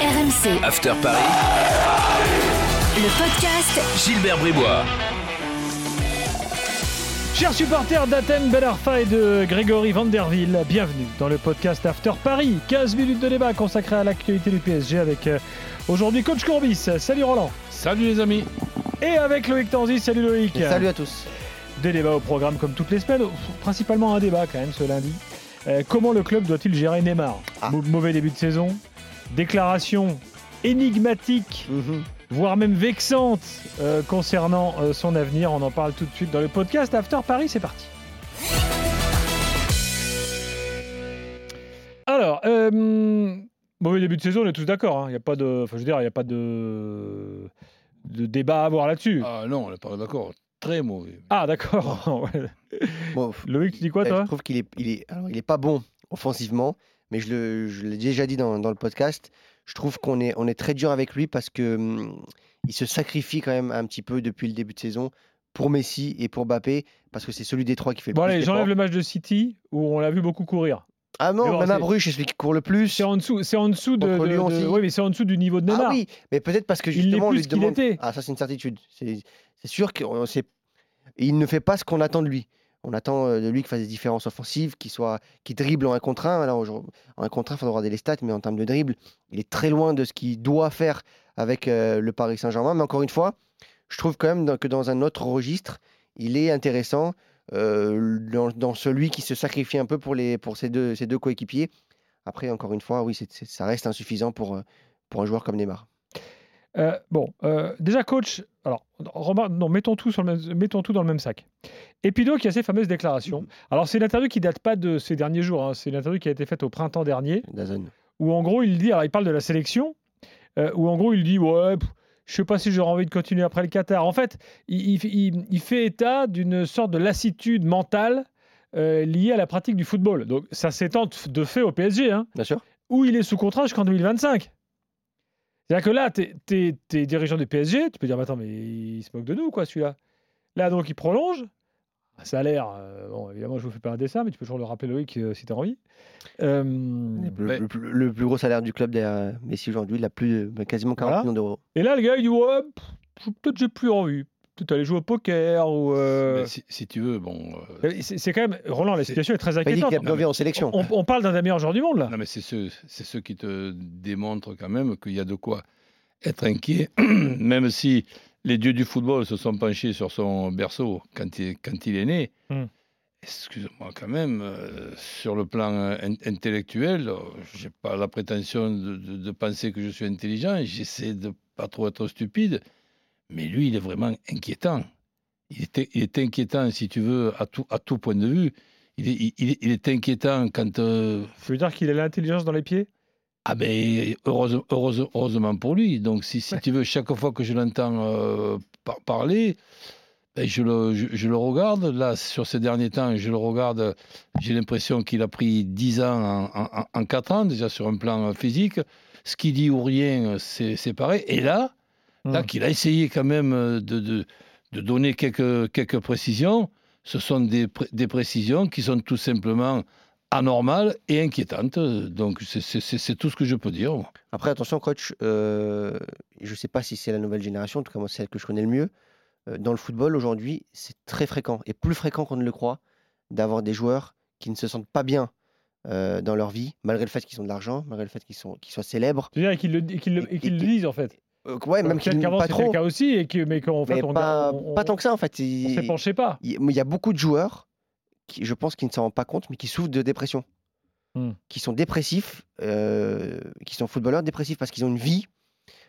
RMC, After Paris, le podcast Gilbert Bribois. Chers supporters d'Athènes, Ben Arfa et de Grégory Vanderville, bienvenue dans le podcast After Paris. 15 minutes de débat consacré à l'actualité du PSG avec euh, aujourd'hui Coach Courbis. Salut Roland. Salut les amis. Et avec Loïc Tanzi. Salut Loïc. Salut à tous. Des débats au programme comme toutes les semaines, principalement un débat quand même ce lundi. Euh, comment le club doit-il gérer Neymar? Ah. Mau- Mauvais début de saison, déclaration énigmatique, voire même vexante euh, concernant euh, son avenir. On en parle tout de suite dans le podcast After Paris, c'est parti. Alors, euh, mauvais début de saison, on est tous d'accord. Il n'y a pas de, enfin, je veux dire, il n'y a pas de, de débat à avoir là-dessus. Ah non, on n'est pas d'accord. Très mauvais. Ah, d'accord. Bon, Loïc, tu dis quoi, eh, toi? je trouve qu'il est, il est, alors, il est pas bon offensivement, mais je, le, je l'ai déjà dit dans, dans le podcast. Je trouve qu'on est, on est très dur avec lui parce que hum, il se sacrifie quand même un petit peu depuis le début de saison pour Messi et pour Mbappé parce que c'est celui des trois qui fait le Bon, plus allez, d'efforts. j'enlève le match de City où on l'a vu beaucoup courir. Ah non, bon, même à Bruges, c'est celui qui court le plus. C'est en dessous, c'est en dessous de, de- Lyon de- aussi. oui, mais c'est en dessous du niveau de Neymar. Ah oui, mais peut-être parce que Il l'est justement, on plus lui qu'il demande. était. Ah, ça, c'est une certitude. C'est c'est sûr qu'il ne fait pas ce qu'on attend de lui. On attend euh, de lui qu'il fasse des différences offensives, qu'il soit, qu'il dribble en un contre un. Alors, aujourd'hui, en un contre un, il faudra regarder stats, mais en termes de dribble, il est très loin de ce qu'il doit faire avec euh, le Paris Saint-Germain. Mais encore une fois, je trouve quand même que dans un autre registre, il est intéressant euh, dans, celui qui se sacrifie un peu pour, ses deux, coéquipiers. Après, encore une fois, oui, ça reste insuffisant pour, pour un joueur comme Neymar. Euh, bon, euh, déjà, coach, alors, non, mettons tout, sur le même, mettons tout dans le même sac. Epido qui a ses fameuses déclarations. Mhm. Alors, c'est une interview qui date pas de ces derniers jours, hein, c'est une interview qui a été faite au printemps dernier, Dazon. où en gros, il dit, alors il parle de la sélection, euh, où en gros, il dit, ouais, pff, je sais pas si j'aurais envie de continuer après le Qatar. En fait, il, il- il- il fait état d'une sorte de lassitude mentale liée à la pratique du football. Donc, ça s'étend de fait au PSG, hein. Bien sûr. où il est sous contrat jusqu'en 2025. C'est-à-dire que là, tu es, dirigeant du PSG, tu peux dire, mais attends, mais il se moque de nous, quoi, celui-là. Là, donc, il prolonge. Ah, Ça a l'air, euh, bon, évidemment, je vous fais pas un dessin, mais tu peux toujours le rappeler, Loïc, euh, si tu as envie. Euh, Le, Mais- le plus- le plus gros salaire du club derrière Messi aujourd'hui, il a plus, de- quasiment 40 Voilà. millions d'euros. et là, le gars, il dit, ouais, peut-être j'ai plus envie. Peut-être aller jouer au poker ou. euh, Mais si, si tu veux, bon. euh, C'est c'est quand même, Roland, la situation est très inquiétante. a plus envie en sélection. On, on parle d'un des meilleurs joueurs du monde, là. non, mais c'est ceux, c'est ceux qui te démontrent quand même qu'il y a de quoi être inquiet, même si les dieux du football se sont penchés sur son berceau quand il, quand il est né. Hmm. Excuse-moi quand même, euh, sur le plan euh, in- intellectuel, euh, j'ai pas la prétention de, de- de penser que je suis intelligent, j'essaie de pas trop être stupide, mais lui, il est vraiment inquiétant. Il est, il est inquiétant, si tu veux, à tout, à tout point de vue. Il est, il- il est- il est inquiétant quand... euh, veux dire qu'il a l'intelligence dans les pieds? ah ben, heureuse- heureuse- heureusement pour lui. Donc, si, si tu veux, chaque fois que je l'entends euh, par- parler, ben, je, le, je, je le regarde. Là, sur ces derniers temps, je le regarde. J'ai l'impression qu'il a pris 10 ans en, en, en 4 ans, déjà sur un plan euh, physique. Ce qu'il dit ou rien, c'est c'est pareil. Et là, là Hmm. qu'il a essayé quand même euh, de, de, de donner quelques, quelques précisions, ce sont des, des précisions qui sont tout simplement anormales et inquiétantes. Donc, c'est- c'est c'est- c'est tout ce que je peux dire. moi. Après, attention, coach, euh, je ne sais pas si c'est la nouvelle génération, en tout cas, moi, c'est celle que je connais le mieux. Euh, dans le football, aujourd'hui, c'est très fréquent, et plus fréquent qu'on ne le croit, d'avoir des joueurs qui ne se sentent pas bien euh, dans leur vie, malgré le fait qu'ils ont de l'argent, malgré le fait qu'ils sont- qu'ils soient célèbres. Je veux dire, qu'il le, qu'il le, et- le disent, en fait. Euh, ouais, même qu'ils qu'avant, pas c'était trop, le cas aussi, et que, mais qu'en fait, mais on, pas, on- pas tant que ça, en fait. on Il- s'épanchait pas. il il y a beaucoup de joueurs, qui, je pense, qui ne s'en rendent pas compte, mais qui souffrent de dépression. Hmm. Qui sont dépressifs, euh, qui sont footballeurs dépressifs parce qu'ils ont une vie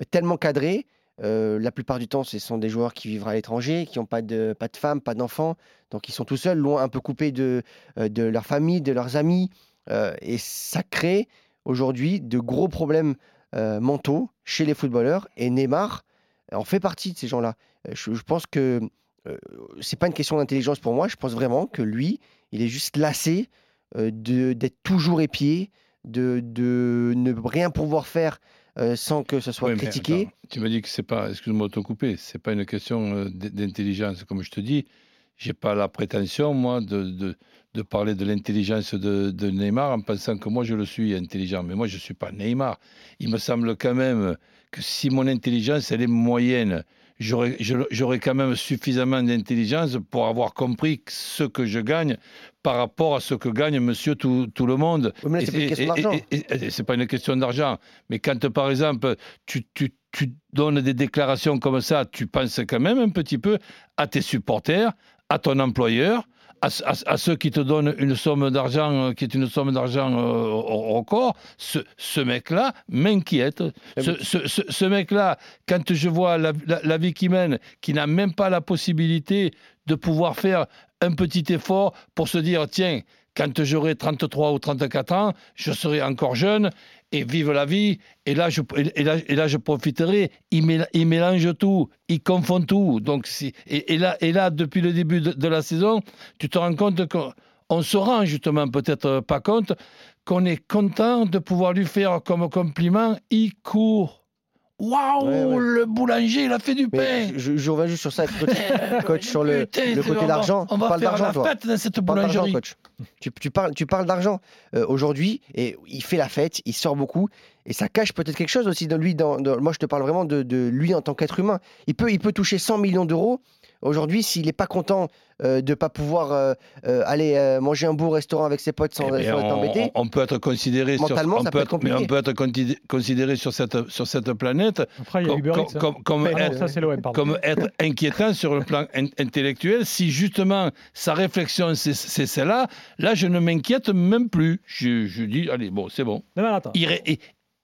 euh, tellement cadrée. euh, la plupart du temps, ce sont des joueurs qui vivent à l'étranger, qui n'ont pas de, pas de femme, pas d'enfants. Donc, ils sont tout seuls, loin, un peu coupés de, de leur famille, de leurs amis. euh, et ça crée aujourd'hui de gros problèmes mentaux chez les footballeurs et Neymar en fait partie de ces gens-là. Euh, Je, je pense que euh, c'est pas une question d'intelligence pour moi. Je pense vraiment que lui, il est juste lassé euh, d'être toujours épié, de, de ne rien pouvoir faire euh, sans que ce soit Oui, critiqué. attends, tu me dis que c'est pas, excuse-moi de te couper, c'est pas une question euh, d'intelligence, comme je te dis. J'ai pas la prétention, moi, de, de, de parler de l'intelligence de, de Neymar en pensant que moi, je le suis intelligent. Mais moi, je suis pas Neymar. Il me semble quand même que si mon intelligence, elle est moyenne, j'aurais quand même suffisamment d'intelligence pour avoir compris ce que je gagne par rapport à ce que gagne monsieur tout, tout le monde. Mais c'est pas une question d'argent. c'est pas une question d'argent. Mais quand, par exemple, tu, tu- tu donnes des déclarations comme ça, tu penses quand même un petit peu à tes supporters, à ton employeur, à, à- à ceux qui te donnent une somme d'argent euh, qui est une somme d'argent euh, record. Ce, ce mec-là m'inquiète. Ce, ce- ce- ce mec-là, quand je vois la, la- la vie qu'il mène, qui n'a même pas la possibilité de pouvoir faire un petit effort pour se dire, tiens, quand j'aurai 33 ou 34 ans, je serai encore jeune et vive la vie. Et là, je, et là, et là, je profiterai. Il, mél- il mélange tout, il confond tout. Donc, et, là, et là, depuis le début de, de la saison, tu te rends compte qu'on on se rend justement peut-être pas compte qu'on est content de pouvoir lui faire comme compliment, il court. Waouh, Ouais, ouais. le boulanger, il a fait du pain. Je, je reviens juste sur ça, coach, coach, sur le, Putain, le c'est- côté on va- d'argent. On va Parle faire d'argent, la toi. fête dans cette Parle d'argent, boulangerie. coach. Tu, tu parles, tu parles d'argent euh, aujourd'hui et il fait la fête, il sort beaucoup et ça cache peut-être quelque chose aussi de lui. Dans, dans- moi, je te parle vraiment de, de lui en tant qu'être humain. Il peut, il peut toucher 100 millions d'euros aujourd'hui s'il n'est pas content euh, de ne pas pouvoir euh, euh, aller euh, manger un beau restaurant avec ses potes sans, Eh sans être on, embêté. on peut être considéré sur, Mentalement, on ça peut peut être être- mais on peut être considéré sur cette, sur cette planète Après, il y a comme, Uber hein. Mais non, être, ça comme inquiétant sur le plan in- intellectuel. Si justement sa réflexion c'est celle-là, là je ne m'inquiète même plus. Je, je dis allez bon c'est bon. Non, mais attends. Irré- i-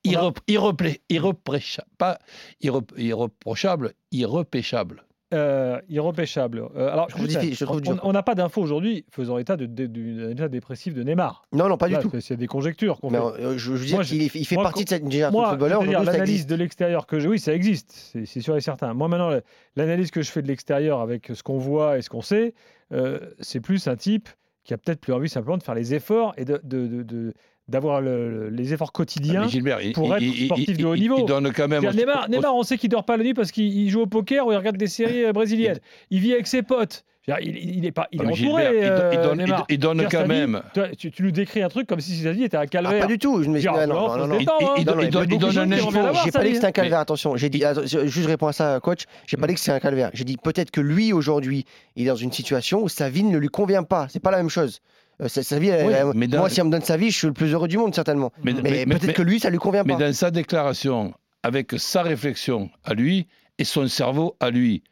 On va- irrep- irreplé- irreprochable, pas irre- irreprochable, irrepêchable. Euh, irrepêchable. Euh, alors, Je difficile, je on- n'a pas d'infos aujourd'hui faisant état de, de- d'un état dépressif de Neymar. Non, non, pas du Là, tout. c'est- des conjectures qu'on fait. euh, je, je Moi, il fait moi, partie de cette génération de footballeurs. l'analyse de l'extérieur que je... Oui, ça existe, c'est sûr et certain. Moi, maintenant, l'analyse que je fais de l'extérieur avec ce qu'on voit et ce qu'on sait, euh, c'est plus un type qui a peut-être plus envie simplement de faire les efforts et de, de- de- de- d'avoir le- le- les efforts quotidiens. Mais Gilbert, il- pour il- être il- sportif il- de haut niveau. Il donne quand même. C'est-à-dire, Neymar, Neymar, on sait qu'il dort pas la nuit parce qu'il il joue au poker ou il regarde des séries euh, brésiliennes. Il vit avec ses potes. Il, il est pas, il est Ah, entouré. Gilbert, euh, donne- il Neymar. do- il donne quand vie, même. tu, tu nous décris un truc comme si sa vie était un Ah, calvaire. pas du tout. Je me Dire, ah, non, non, non, Il- hein. il donne- un J'ai pas dit dit que c'était un calvaire, attention. J'ai dit, juste je réponds à ça, coach. J'ai pas dit que c'est un calvaire. J'ai dit peut-être que lui aujourd'hui, il est dans une situation où sa vie ne lui convient pas. C'est pas la même chose. Euh, sa, sa vie, elle- Oui, elle- mais dans- moi, si on me donne sa vie, je suis le plus heureux du monde certainement. Mais- Mais, mais- mais- peut-être que lui, ça lui convient Mais pas. dans sa déclaration, avec sa réflexion à lui et son cerveau à lui,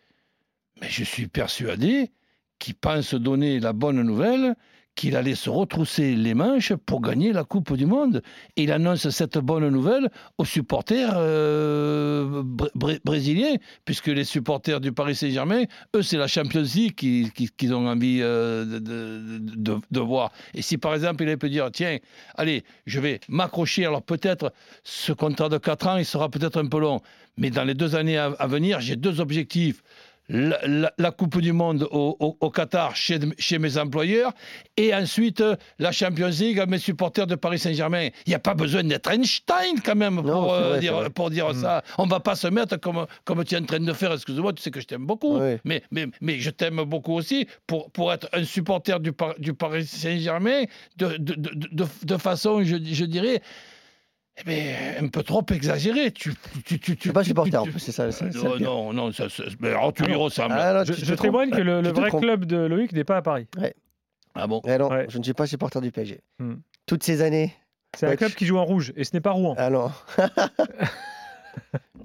mais je suis persuadé qu'il pense donner la bonne nouvelle qu'il allait se retrousser les manches pour gagner la Coupe du Monde. Il annonce cette bonne nouvelle aux supporters euh, br- br- brésiliens, puisque les supporters du Paris Saint-Germain, eux, c'est la Champions League qu'ils qui- qu'ils ont envie euh, de, voir. Et si par exemple, il peut dire, tiens, allez, je vais m'accrocher, alors peut-être ce contrat de 4 ans, il sera peut-être un peu long, mais dans les deux années à venir, j'ai deux objectifs. La, la- la Coupe du Monde au, au- au Qatar chez, chez mes employeurs et ensuite euh, la Champions League à mes supporters de Paris Saint-Germain. Il n'y a pas besoin d'être Einstein quand même Non, euh, vrai, dire, pour dire Mm. ça. On va pas se mettre comme, comme tu es en train de faire. Excuse-moi, tu sais que je t'aime beaucoup. Mais, mais, mais je t'aime beaucoup aussi pour, pour être un supporter du, Par- du Paris Saint-Germain de, de, de, de- de façon, je, je dirais, eh ben, un peu trop exagérée. Tu, tu, tu, Je tu, suis pas supporter, tu- en plus, c'est ça. non, pire. non, non, ça, ça- mais alors tu lui ressembles. Ah, Je, témoigne que le, vrai trompes. club de Loïc n'est pas à Paris. Ah bon? Eh non, Ouais. je ne suis pas supporter du PSG. Hmm. Toutes ces années. C'est un club qui joue en rouge et ce n'est pas Rouen. Ah non.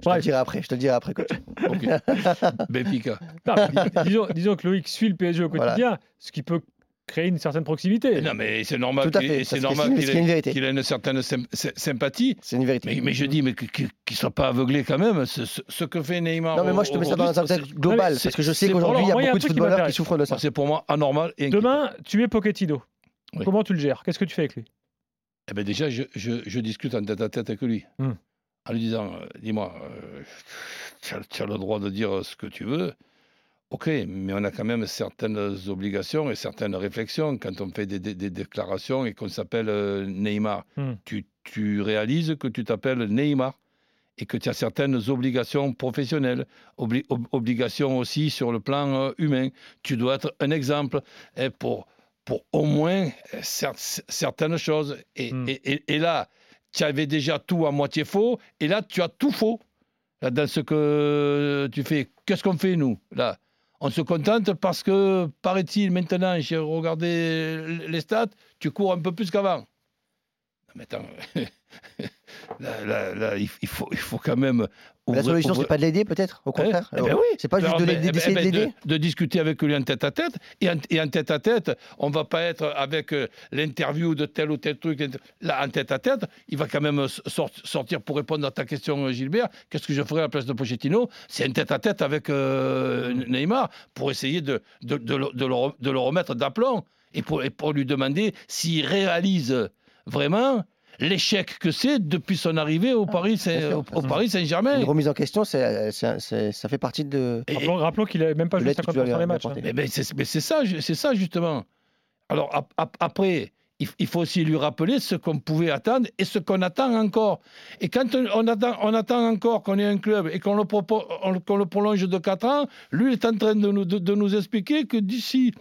je te le dirai après. Je te le dirai après, coach. Ok. Benfica. Non, mais dis- disons, disons que Loïc suit le PSG au Voilà. quotidien, ce qui peut créer une certaine proximité. Non, mais c'est normal Tout à qu'il ait, qu'il ait une certaine sym- sy- sympathie. C'est une vérité. Mais, mais je dis, mais qu'il ne soit pas aveuglé quand même. Ce, que fait Neymar. Non, mais moi, je te mets ça dans un contexte global, c'est- parce que je sais qu'aujourd'hui, il y a beaucoup de footballeurs qui souffrent de ça. c'est pour moi anormal. Et. Demain, tu es Pochettino. Oui. Comment tu le gères? Qu'est-ce que tu fais avec lui? Eh ben déjà, je, je- je discute en tête à tête avec lui. Hmm. en lui disant euh, Dis-moi, euh, tu as, tu as le droit de dire ce que tu veux. Ok, mais on a quand même certaines obligations et certaines réflexions quand on fait des, des- des déclarations et qu'on s'appelle euh, Neymar. Hmm. Tu, tu réalises que tu t'appelles Neymar et que tu as certaines obligations professionnelles, obli- ob- obligations aussi sur le plan euh, humain. Tu dois être un exemple eh, pour, pour au moins cer- certaines choses. Et, Hmm. et- et- et là, tu avais déjà tout à moitié faux, et là, tu as tout faux. Là, dans ce que tu fais, qu'est-ce qu'on fait, nous, là? On se contente parce que, paraît-il, maintenant, j'ai regardé les stats, tu cours un peu plus qu'avant. Mais attends, là, là, là, il faut, il faut quand même... La ouvrir- solution, c'est ouvrir- pas de l'aider, peut-être Au Hein contraire Eh ben oui. C'est pas juste de l'aider- eh ben- eh de ben, l'aider de, discuter avec lui en tête à tête. Et en, et en tête à tête, on va pas être avec euh, l'interview de tel ou tel truc. Là, en tête à tête, il va quand même sort- sortir pour répondre à ta question, euh, Gilbert. Qu'est-ce que je ferais à la place de Pochettino? C'est un tête à tête avec euh, Neymar pour essayer de, de, de le, de le re- de le remettre d'aplomb et pour, et pour lui demander s'il réalise vraiment l'échec que c'est depuis son arrivée au Paris, Saint- au. Paris Saint-Germain. Une remise en question, c'est- c'est- c'est- ça fait partie de. Et- Rappelons, rappelons qu'il n'avait même pas joué l'aide que tu dois 50% des matchs. hein. Mais, mais c'est mais c'est ça, c'est ça justement. Alors ap- ap- après, il, il faut aussi lui rappeler ce qu'on pouvait attendre et ce qu'on attend encore. Et quand on, on attend, on attend encore qu'on ait un club et qu'on le, propo- on- qu'on le prolonge de 4 ans, lui est en train de nous, de, de nous expliquer que d'ici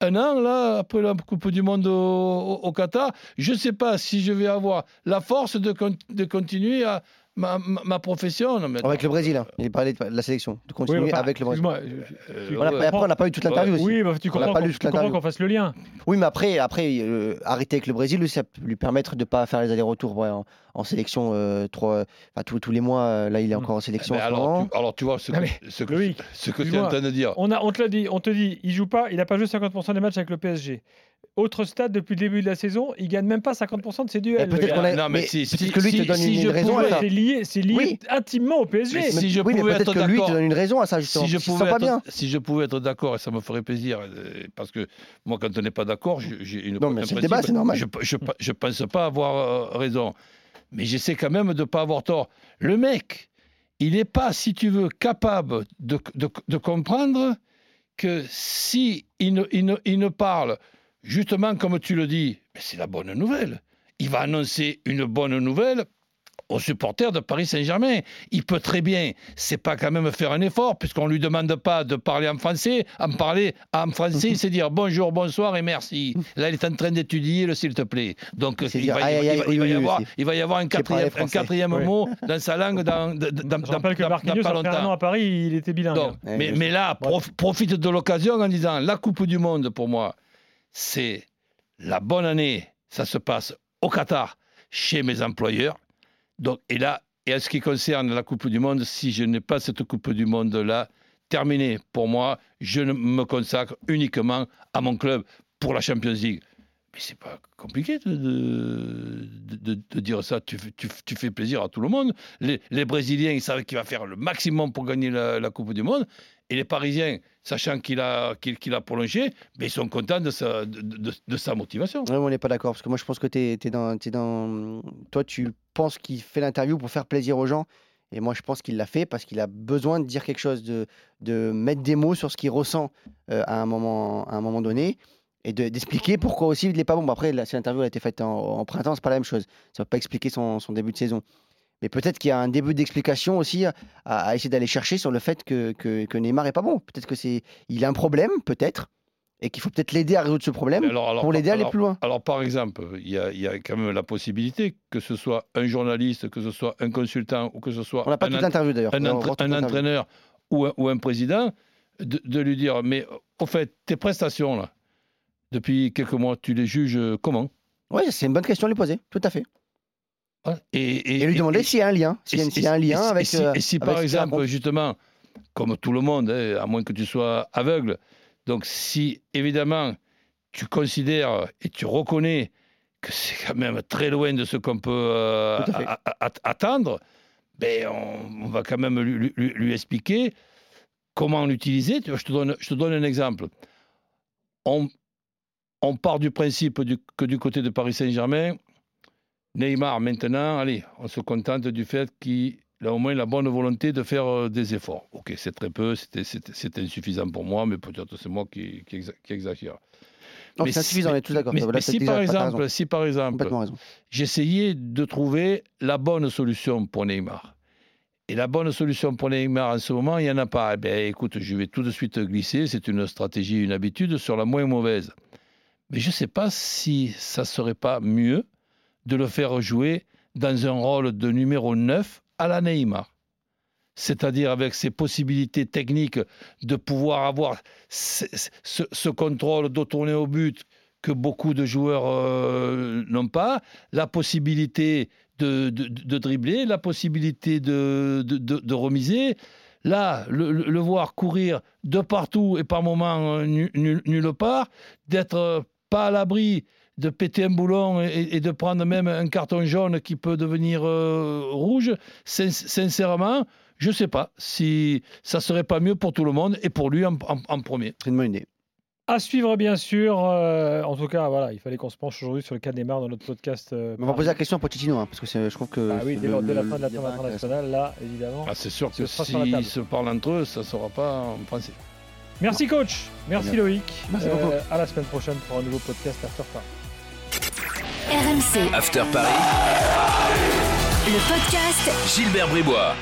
un an, là, après la Coupe du Monde au, Qatar, je ne sais pas si je vais avoir la force de, de continuer à ma, ma, ma profession. Non, mais Avec le Brésil, hein. il parlait de la sélection, de Oui, continuer enfin, avec le Brésil. Euh, après, on n'a pas eu toute l'interview aussi. Oui, bah, tu comprends, qu'on- fasse le lien. Oui, mais après, après euh, arrêter avec le Brésil, ça peut lui permettre de ne pas faire les allers-retours ouais, en, en sélection euh, trois, enfin, tous, tous les mois. euh, Là, il est Mm. encore en sélection. Mais en alors, tu, alors, tu vois ce que, mais, ce que, Loïc, ce que tu es en train de dire. On, a, on te l'a dit, on te dit, il joue pas, il n'a pas joué 50% des matchs avec le PSG. Autre stade depuis le début de la saison, il gagne même pas 50% de ses duels. Peut-être qu'on a- Non, mais mais si- que lui te si- donne si une, raison à pouvais- ça. c'est lié, c'est lié Oui. intimement au PSG. Mais si je oui, mais pouvais peut-être être que lui te d'accord- donne une raison à ça, justement. si je pouvais sent pas être, bien. si je pouvais être d'accord, et ça me ferait plaisir, euh, parce que moi, quand on n'est pas d'accord, j'ai une Non, mais c'est débat, c'est normal. Je je pense pas avoir euh, raison, mais j'essaie quand même de pas avoir tort. Le mec, il n'est pas, si tu veux, capable de, de, de comprendre que si il ne, il ne, il ne parle justement comme tu le dis, c'est la bonne nouvelle. Il va annoncer une bonne nouvelle aux supporters de Paris Saint-Germain. Il peut très bien, c'est pas quand même faire un effort, puisqu'on lui demande pas de parler en français, en parler en français, c'est dire bonjour, bonsoir et merci. Là, il est en train d'étudier le s'il te plaît. Donc, il va, y oui, oui, avoir, un quatrième, un quatrième Ouais. mot dans sa langue dans, dans, dans, Je rappelle que dans- dans Marquinhos, pas après un an longtemps. à Paris, il était bilingue. Donc, mais, mais là, prof- profite de l'occasion en disant la Coupe du Monde, pour moi, c'est la bonne année. Ça se passe au Qatar, chez mes employeurs. Donc, et là, et en ce qui concerne la Coupe du Monde, si je n'ai pas cette Coupe du Monde-là, terminé pour moi, je me consacre uniquement à mon club pour la Champions League. Mais c'est pas compliqué de, dire ça. Tu, fais- plaisir à tout le monde. Les, Brésiliens, ils savent qu'il va faire le maximum pour gagner la Coupe du Monde. Et les Parisiens, sachant qu'il a, qu'il, a prolongé, mais ils sont contents de sa, de, sa motivation. Ouais, on n'est pas d'accord parce que moi je pense que t'es es dans, dans. Toi, tu penses qu'il fait l'interview pour faire plaisir aux gens. Et moi, je pense qu'il l'a fait parce qu'il a besoin de dire quelque chose, de, de mettre des mots sur ce qu'il ressent euh, à, un moment, à un moment donné et de- d'expliquer pourquoi aussi il n'est pas bon. Bon, après, là, si l'interview a été faite en, en printemps, c'est pas la même chose. Ça ne va pas expliquer son, son début de saison. Mais peut-être qu'il y a un début d'explication aussi à, à essayer d'aller chercher sur le fait que, que, que Neymar est pas bon. Peut-être que c'est il a un problème, peut-être, et qu'il faut peut-être l'aider à résoudre ce problème Mais alors- alors- pour l'aider à aller plus loin. Alors, par exemple, il y a, il y a quand même la possibilité que ce soit un journaliste, que ce soit un consultant ou que ce soit On n'a pas un, toute d'ailleurs. un, entra- entraîneur ou un, ou un président, de, de lui dire Mais au fait, tes prestations, là, depuis quelques mois, tu les juges comment? Oui, c'est une bonne question à lui poser, tout à fait. Hein et, Et, lui demander s'il y a un lien, s'il y, a- y un lien avec. Et si, euh, et si, avec par exemple, justement, comme tout le monde, hein, à moins que tu sois aveugle, donc si évidemment tu considères et tu reconnais que c'est quand même très loin de ce qu'on peut euh, à attendre, ben on, on va quand même lui, lui- lui expliquer comment l'utiliser. Je te, donne, je te donne un exemple. On, on part du principe du- que du côté de Paris Saint-Germain, Neymar, maintenant, allez, on se contente du fait qu'il a au moins la bonne volonté de faire euh, des efforts. Ok, c'est très peu, c'était insuffisant pour moi, mais peut-être c'est moi qui, qui exa- qui exagère. Non, c'est insuffisant, on est tous d'accord. Mais, si, par exemple, si par exemple, j'essayais de trouver la bonne solution pour Neymar. Et la bonne solution pour Neymar en ce moment, il n'y en a pas. Eh bien, écoute, je vais tout de suite glisser. C'est une stratégie, une habitude sur la moins mauvaise. Mais je ne sais pas si ça ne serait pas mieux de le faire jouer dans un rôle de numéro 9 à la Neymar. C'est-à-dire avec ses possibilités techniques de pouvoir avoir ce, contrôle de tourner au but que beaucoup de joueurs euh, n'ont pas, la possibilité de, dribbler, la possibilité de, remiser. Là, le, voir courir de partout et par moments euh, nu- nu- nulle part, d'être euh, pas à l'abri de péter un boulon et, et de prendre même un carton jaune qui peut devenir euh, rouge, sin- sincèrement, je ne sais pas si ça serait pas mieux pour tout le monde et pour lui en, en- en premier. C'est une bonne idée. À suivre, bien sûr. euh, en tout cas, voilà, il fallait qu'on se penche aujourd'hui sur le cas Neymar dans notre podcast. euh, on va poser la question à Pochettino, hein, parce que je trouve que. Ah oui, dès, le- la- dès la le- fin de la intéressant. internationale, là, évidemment. Ah, c'est sûr Ce que sera sur la table. s'ils se parlent entre eux, ça ne sera pas en français. Merci, coach. Merci. Loïc. Merci beaucoup. à la semaine prochaine pour un nouveau podcast After Paris. RMC, After Paris, le podcast. Gilbert Bribois.